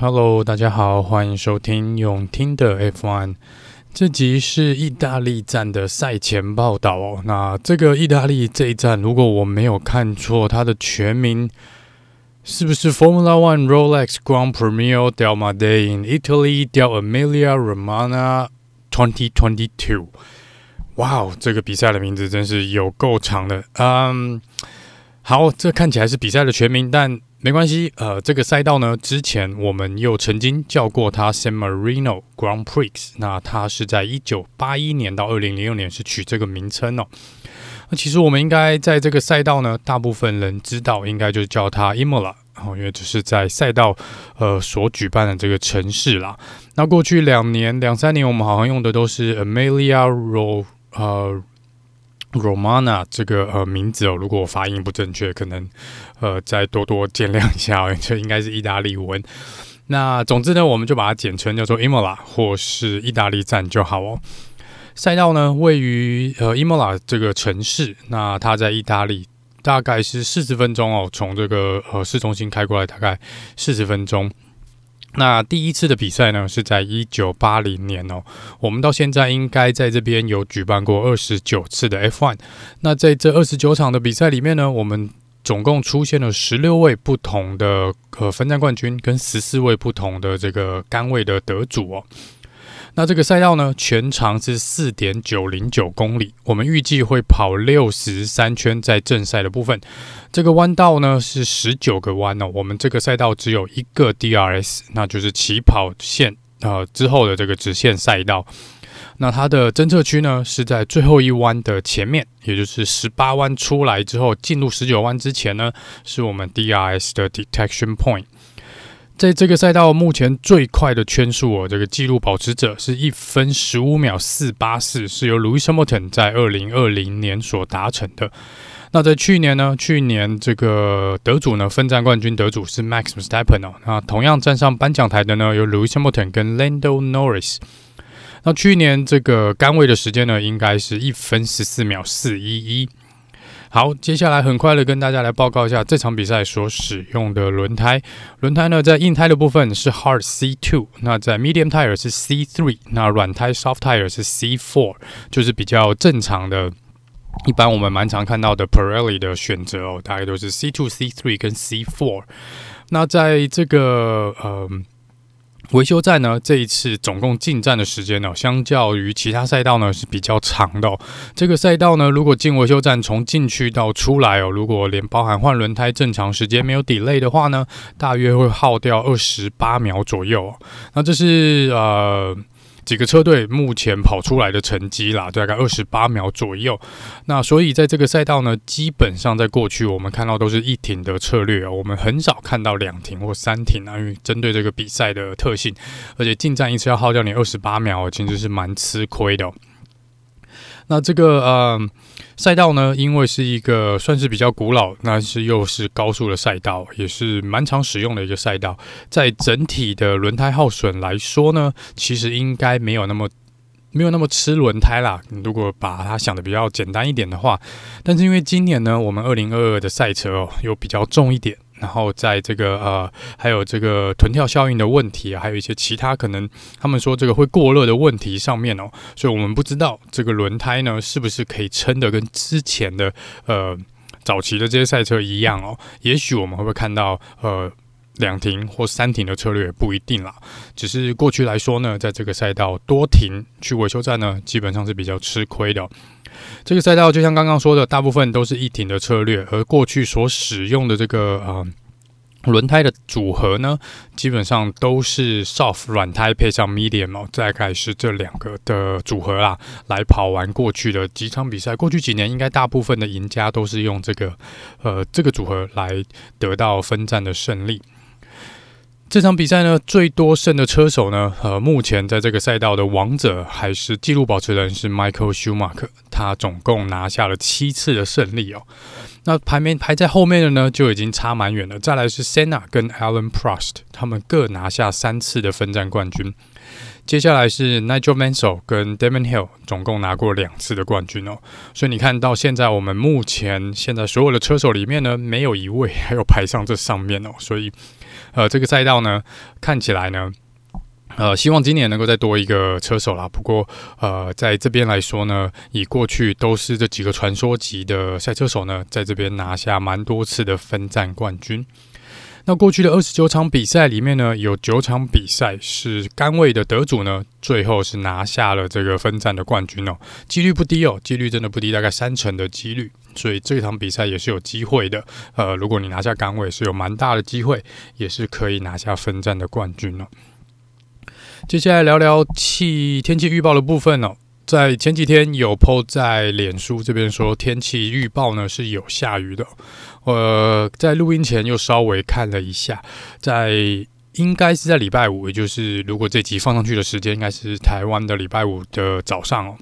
Hello，大家好，欢迎收听永听的 F1。这集是意大利站的赛前报道哦。那这个意大利这一站，如果我没有看错，它的全名是不是 Formula One Rolex Grand Premio del Made in Italy del Emilia Romagna 2022？哇哦，这个比赛的名字真是有够长的。嗯，好，这看起来是比赛的全名，但。没关系，呃，这个赛道呢，之前我们又曾经叫过它 San Marino Grand Prix，那它是在一九八一年到二零零六年是取这个名称哦。那其实我们应该在这个赛道呢，大部分人知道应该就叫它 Imola，哦，因为这是在赛道呃所举办的这个城市啦。那过去两年两三年，我们好像用的都是 Amelia Ro 呃。Romana 这个呃名字哦，如果我发音不正确，可能呃再多多见谅一下哦，这应该是意大利文。那总之呢，我们就把它简称叫做 Imola 或是意大利站就好哦。赛道呢位于呃 Imola 这个城市，那它在意大利大概是四十分钟哦，从这个呃市中心开过来大概四十分钟。那第一次的比赛呢，是在一九八零年哦。我们到现在应该在这边有举办过二十九次的 F1。那在这二十九场的比赛里面呢，我们总共出现了十六位不同的呃分站冠军，跟十四位不同的这个杆位的得主哦。那这个赛道呢，全长是四点九零九公里，我们预计会跑六十三圈，在正赛的部分。这个弯道呢是十九个弯哦，我们这个赛道只有一个 DRS，那就是起跑线呃之后的这个直线赛道。那它的侦测区呢是在最后一弯的前面，也就是十八弯出来之后，进入十九弯之前呢，是我们 DRS 的 detection point。在这个赛道目前最快的圈数哦，这个纪录保持者是一分十五秒四八四，是由 Lewis Hamilton 在二零二零年所达成的。那在去年呢，去年这个得主呢，分站冠军得主是 Max Verstappen 哦。那同样站上颁奖台的呢，有 Lewis Hamilton 跟 Lando Norris。那去年这个杆位的时间呢，应该是一分十四秒四一一。好，接下来很快的跟大家来报告一下这场比赛所使用的轮胎。轮胎呢，在硬胎的部分是 Hard C2，那在 Medium Tire 是 C3，那软胎 Soft Tire 是 C4，就是比较正常的。一般我们蛮常看到的 Pirelli 的选择哦，大概都是 C2、C3 跟 C4。那在这个呃。维修站呢，这一次总共进站的时间呢，相较于其他赛道呢是比较长的哦。这个赛道呢，如果进维修站从进去到出来哦，如果连包含换轮胎正常时间没有 delay 的话呢，大约会耗掉二十八秒左右。那这是呃。几个车队目前跑出来的成绩啦，大概二十八秒左右。那所以在这个赛道呢，基本上在过去我们看到都是一停的策略啊，我们很少看到两停或三停啊，因为针对这个比赛的特性，而且进站一次要耗掉你二十八秒，其实是蛮吃亏的。那这个呃赛道呢，因为是一个算是比较古老，那是又是高速的赛道，也是蛮常使用的一个赛道。在整体的轮胎耗损来说呢，其实应该没有那么没有那么吃轮胎啦。如果把它想的比较简单一点的话，但是因为今年呢，我们二零二二的赛车哦又比较重一点。然后在这个呃，还有这个臀跳效应的问题，还有一些其他可能他们说这个会过热的问题上面哦，所以我们不知道这个轮胎呢是不是可以撑得跟之前的呃早期的这些赛车一样哦。也许我们会不会看到呃两停或三停的策略也不一定啦。只是过去来说呢，在这个赛道多停去维修站呢，基本上是比较吃亏的。这个赛道就像刚刚说的，大部分都是一停的策略，而过去所使用的这个呃轮胎的组合呢，基本上都是 soft 软胎配上 medium 哦，大概是这两个的组合啦，来跑完过去的几场比赛。过去几年应该大部分的赢家都是用这个呃这个组合来得到分站的胜利。这场比赛呢，最多胜的车手呢，呃，目前在这个赛道的王者还是纪录保持人是 Michael Schumacher，他总共拿下了七次的胜利哦。那排名排在后面的呢，就已经差蛮远了。再来是 Senna 跟 Alan Prost，他们各拿下三次的分站冠军。接下来是 Nigel Mansell 跟 Damon Hill，总共拿过两次的冠军哦。所以你看到现在，我们目前现在所有的车手里面呢，没有一位还有排上这上面哦。所以。呃，这个赛道呢，看起来呢。呃，希望今年能够再多一个车手啦。不过，呃，在这边来说呢，以过去都是这几个传说级的赛车手呢，在这边拿下蛮多次的分站冠军。那过去的二十九场比赛里面呢，有九场比赛是杆位的得主呢，最后是拿下了这个分站的冠军哦，几率不低哦，几率真的不低，大概三成的几率。所以这场比赛也是有机会的。呃，如果你拿下杆位，是有蛮大的机会，也是可以拿下分站的冠军哦。接下来聊聊气天气预报的部分哦，在前几天有 po 在脸书这边说天气预报呢是有下雨的，呃，在录音前又稍微看了一下，在应该是在礼拜五，也就是如果这集放上去的时间，应该是台湾的礼拜五的早上哦。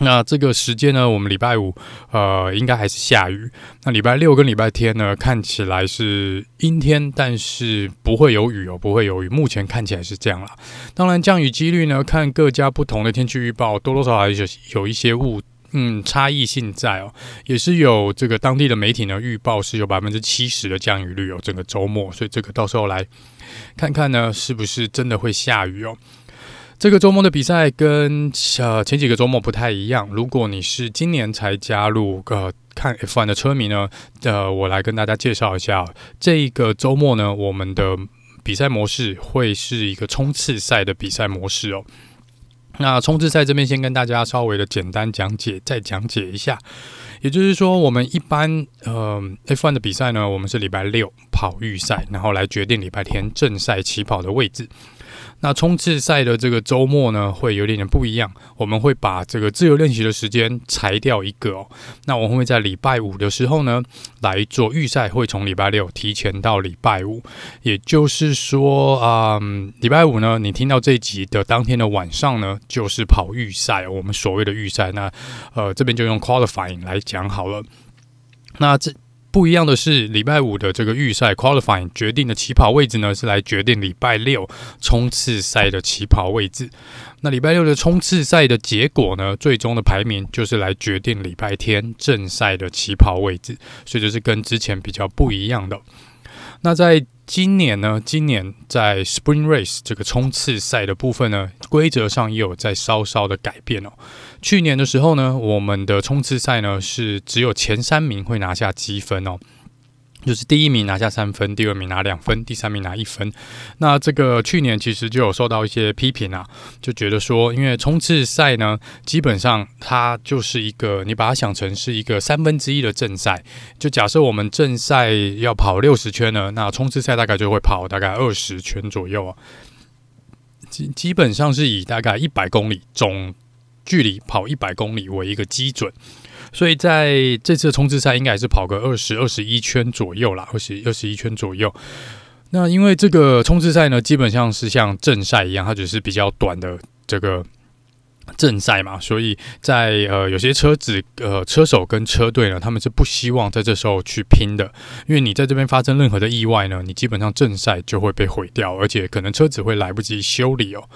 那这个时间呢，我们礼拜五呃应该还是下雨。那礼拜六跟礼拜天呢，看起来是阴天，但是不会有雨哦，不会有雨。目前看起来是这样啦。当然，降雨几率呢，看各家不同的天气预报，多多少少还是有一些误嗯差异性在哦。也是有这个当地的媒体呢预报是有百分之七十的降雨率哦，整个周末。所以这个到时候来看看呢，是不是真的会下雨哦。这个周末的比赛跟呃前几个周末不太一样。如果你是今年才加入呃看 F1 的车迷呢，呃，我来跟大家介绍一下，这个周末呢，我们的比赛模式会是一个冲刺赛的比赛模式哦。那冲刺赛这边先跟大家稍微的简单讲解，再讲解一下。也就是说，我们一般呃 F1 的比赛呢，我们是礼拜六跑预赛，然后来决定礼拜天正赛起跑的位置。那冲刺赛的这个周末呢，会有点点不一样。我们会把这个自由练习的时间裁掉一个哦。那我们会在礼拜五的时候呢，来做预赛，会从礼拜六提前到礼拜五。也就是说，嗯，礼拜五呢，你听到这一集的当天的晚上呢，就是跑预赛。我们所谓的预赛，那呃这边就用 qualifying 来讲好了。那这。不一样的是，礼拜五的这个预赛 qualifying 决定的起跑位置呢，是来决定礼拜六冲刺赛的起跑位置。那礼拜六的冲刺赛的结果呢，最终的排名就是来决定礼拜天正赛的起跑位置。所以就是跟之前比较不一样的。那在今年呢，今年在 Spring Race 这个冲刺赛的部分呢，规则上也有在稍稍的改变哦。去年的时候呢，我们的冲刺赛呢是只有前三名会拿下积分哦。就是第一名拿下三分，第二名拿两分，第三名拿一分。那这个去年其实就有受到一些批评啊，就觉得说，因为冲刺赛呢，基本上它就是一个，你把它想成是一个三分之一的正赛。就假设我们正赛要跑六十圈呢，那冲刺赛大概就会跑大概二十圈左右啊。基基本上是以大概一百公里总距离跑一百公里为一个基准。所以在这次冲刺赛应该还是跑个二十二十一圈左右啦，二十二十一圈左右。那因为这个冲刺赛呢，基本上是像正赛一样，它只是比较短的这个。正赛嘛，所以在呃有些车子呃车手跟车队呢，他们是不希望在这时候去拼的，因为你在这边发生任何的意外呢，你基本上正赛就会被毁掉，而且可能车子会来不及修理哦。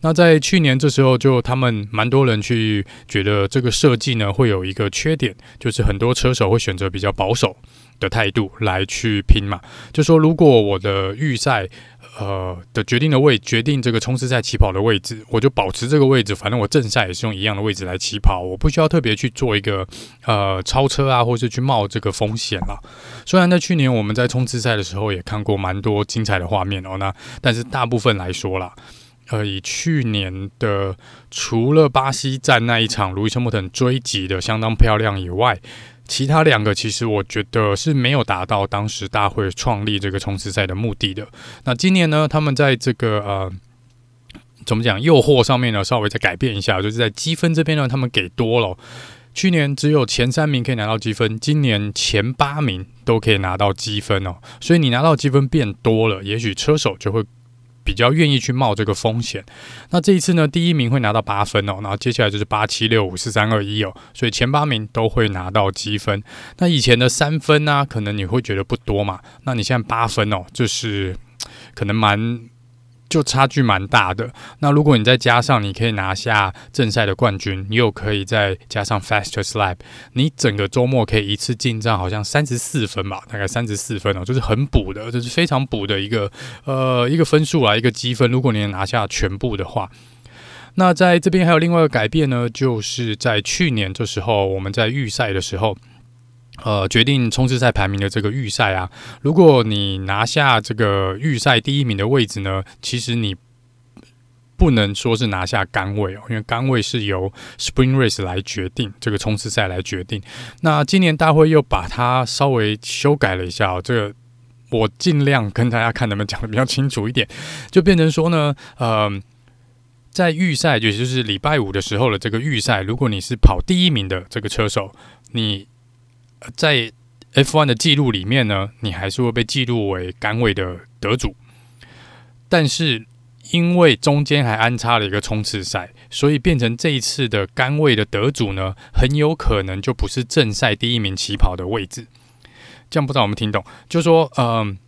那在去年这时候，就他们蛮多人去觉得这个设计呢会有一个缺点，就是很多车手会选择比较保守的态度来去拼嘛，就说如果我的预赛。呃的决定的位决定这个冲刺赛起跑的位置，我就保持这个位置。反正我正赛也是用一样的位置来起跑，我不需要特别去做一个呃超车啊，或是去冒这个风险了。虽然在去年我们在冲刺赛的时候也看过蛮多精彩的画面哦，那但是大部分来说啦，呃，以去年的除了巴西站那一场路易斯·莫顿追击的相当漂亮以外。其他两个其实我觉得是没有达到当时大会创立这个冲刺赛的目的的。那今年呢，他们在这个呃怎么讲诱惑上面呢，稍微再改变一下，就是在积分这边呢，他们给多了。去年只有前三名可以拿到积分，今年前八名都可以拿到积分哦。所以你拿到积分变多了，也许车手就会。比较愿意去冒这个风险。那这一次呢，第一名会拿到八分哦，然后接下来就是八七六五四三二一哦，所以前八名都会拿到积分。那以前的三分呢、啊，可能你会觉得不多嘛？那你现在八分哦，就是可能蛮就差距蛮大的。那如果你再加上你可以拿下正赛的冠军，你又可以再加上 Faster Slap，你整个周末可以一次进账好像三十四分吧，大概三十四分哦，就是很补的，就是非常补的一个呃一个分数啊，一个积分。如果你能拿下全部的话，那在这边还有另外一个改变呢，就是在去年这时候我们在预赛的时候。呃，决定冲刺赛排名的这个预赛啊，如果你拿下这个预赛第一名的位置呢，其实你不能说是拿下杆位哦，因为杆位是由 Spring Race 来决定，这个冲刺赛来决定。那今年大会又把它稍微修改了一下哦，这个我尽量跟大家看能不能讲得比较清楚一点，就变成说呢，呃，在预赛，也就是礼拜五的时候的这个预赛，如果你是跑第一名的这个车手，你。在 F1 的记录里面呢，你还是会被记录为杆位的得主。但是因为中间还安插了一个冲刺赛，所以变成这一次的杆位的得主呢，很有可能就不是正赛第一名起跑的位置。这样不知道我们听懂？就说，嗯、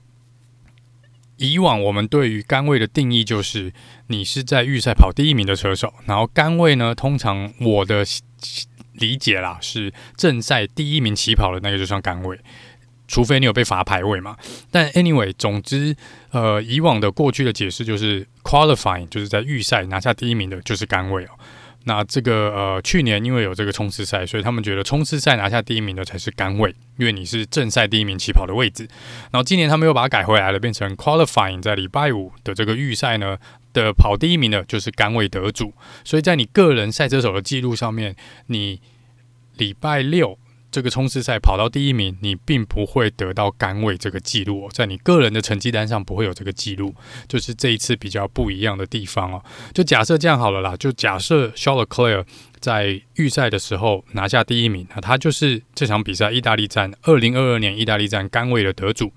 以往我们对于杆位的定义就是，你是在预赛跑第一名的车手，然后杆位呢，通常我的。理解啦，是正赛第一名起跑的那个就算杆位，除非你有被罚排位嘛。但 anyway，总之，呃，以往的过去的解释就是 qualifying，就是在预赛拿下第一名的就是杆位哦。那这个呃，去年因为有这个冲刺赛，所以他们觉得冲刺赛拿下第一名的才是杆位，因为你是正赛第一名起跑的位置。然后今年他们又把它改回来了，变成 qualifying，在礼拜五的这个预赛呢的跑第一名的就是杆位得主。所以在你个人赛车手的记录上面，你礼拜六。这个冲刺赛跑到第一名，你并不会得到杆位这个记录，在你个人的成绩单上不会有这个记录，就是这一次比较不一样的地方哦。就假设这样好了啦，就假设 Charles Leclerc 在预赛的时候拿下第一名，那他就是这场比赛意大利站二零二二年意大利站杆位的得主。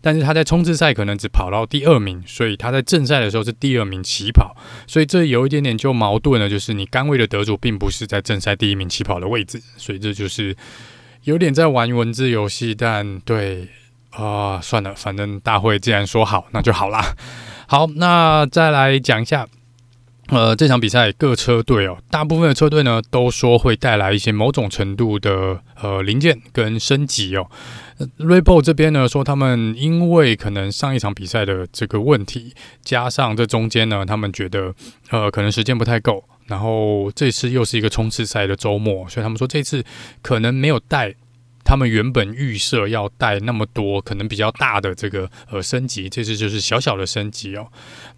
但是他在冲刺赛可能只跑到第二名，所以他在正赛的时候是第二名起跑，所以这有一点点就矛盾了，就是你杆位的得主并不是在正赛第一名起跑的位置，所以这就是。有点在玩文字游戏，但对啊、算了，反正大会既然说好，那就好啦。好，那再来讲一下，呃，这场比赛各车队哦，大部分的车队呢都说会带来一些某种程度的呃零件跟升级哦。Red Bull 这边呢说，他们因为可能上一场比赛的这个问题，加上这中间呢，他们觉得呃可能时间不太够。然后这次又是一个冲刺赛的周末，所以他们说这次可能没有带他们原本预设要带那么多，可能比较大的这个呃升级，这次就是小小的升级哦。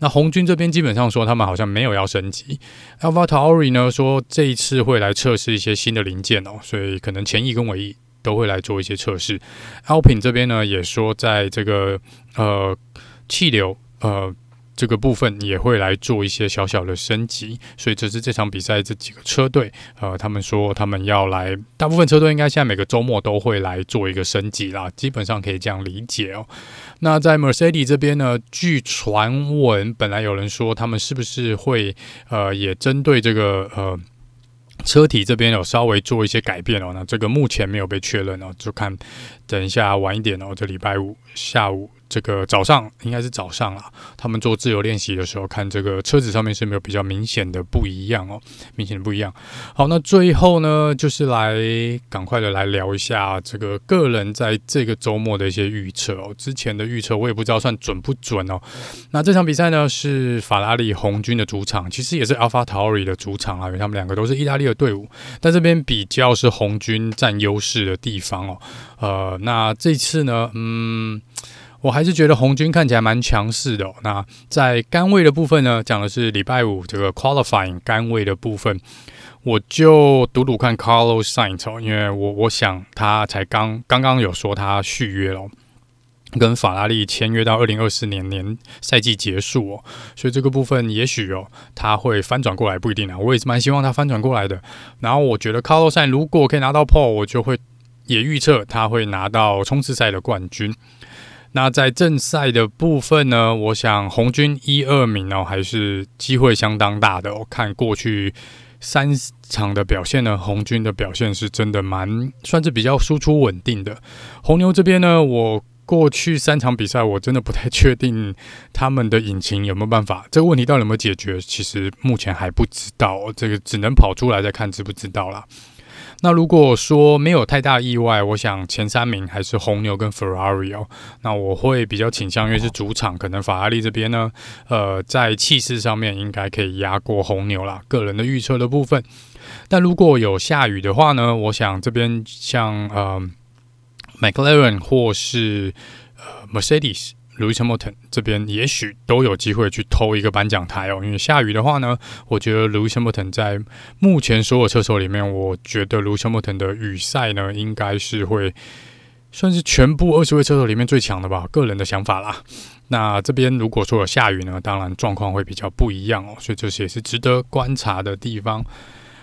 那红军这边基本上说他们好像没有要升级。AlphaTauri 呢说这一次会来测试一些新的零件哦，所以可能前翼跟尾翼都会来做一些测试。Alpin 这边呢也说在这个呃气流呃。这个部分也会来做一些小小的升级，所以这是这场比赛这几个车队，呃，他们说他们要来，大部分车队应该现在每个周末都会来做一个升级啦，基本上可以这样理解哦。那在 Mercedes 这边呢，据传闻，本来有人说他们是不是会，呃，也针对这个呃车体这边有稍微做一些改变哦，那这个目前没有被确认哦，就看等一下晚一点哦，这礼拜五下午。这个早上应该是早上啦，他们做自由练习的时候，看这个车子上面是没有比较明显的不一样哦，明显的不一样。好，那最后呢，就是来赶快的来聊一下这个个人在这个周末的一些预测哦。之前的预测我也不知道算准不准哦。那这场比赛呢是法拉利红军的主场，其实也是 AlphaTauri 的主场啊，因为他们两个都是意大利的队伍，但这边比较是红军占优势的地方哦。呃，那这次呢，嗯。我还是觉得红军看起来蛮强势的。那在杆位的部分呢，讲的是礼拜五这个 qualifying 杆位的部分，我就赌赌看 Carlos Sainz 哦，因为我我想他才刚刚刚有说他续约了，跟法拉利签约到二零二四年年赛季结束哦，所以这个部分也许哦他会翻转过来，不一定啊。我也是蛮希望他翻转过来的。然后我觉得 Carlos Sainz 如果可以拿到 pole，我就会也预测他会拿到冲刺赛的冠军。那在正赛的部分呢，我想红军一二名哦，还是机会相当大的。我看过去三场的表现呢，红军的表现是真的蛮算是比较输出稳定的。红牛这边呢，我过去三场比赛，我真的不太确定他们的引擎有没有办法，这个问题到底有没有解决，其实目前还不知道，这个只能跑出来再看知不知道啦。那如果说没有太大意外，我想前三名还是红牛跟 Ferrari 哦。那我会比较倾向于是主场，可能法拉利这边呢，呃，在气势上面应该可以压过红牛啦。个人的预测的部分，但如果有下雨的话呢，我想这边像呃 McLaren 或是呃 Mercedes。Lewis Hamilton 这边也许都有机会去偷一个颁奖台哦，因为下雨的话呢，我觉得 Lewis Hamilton 在目前所有车手里面，我觉得 Lewis Hamilton 的雨赛呢，应该是会算是全部二十位车手里面最强的吧，个人的想法啦。那这边如果说有下雨呢，当然状况会比较不一样哦，所以这些是值得观察的地方。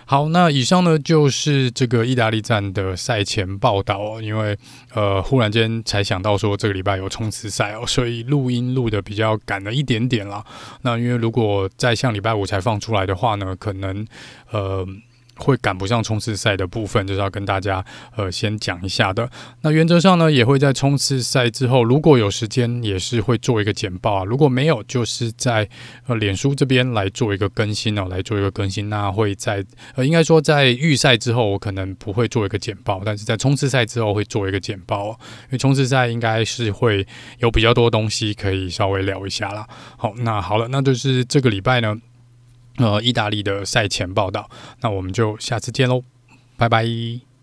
好，那以上呢就是这个意大利站的赛前报道。因为呃，忽然间才想到说这个礼拜有冲刺赛哦，所以录音录的比较赶了一点点啦。那因为如果在像礼拜五才放出来的话呢，可能呃。会赶不上冲刺赛的部分，就是要跟大家呃先讲一下的。那原则上呢，也会在冲刺赛之后，如果有时间，也是会做一个简报啊。如果没有，就是在呃脸书这边来做一个更新哦，来做一个更新。那会在呃应该说在预赛之后，我可能不会做一个简报，但是在冲刺赛之后会做一个简报哦，因为冲刺赛应该是会有比较多东西可以稍微聊一下啦。好，那好了，那就是这个礼拜呢。呃，意大利的赛前报道，那我们就下次见喽，拜拜。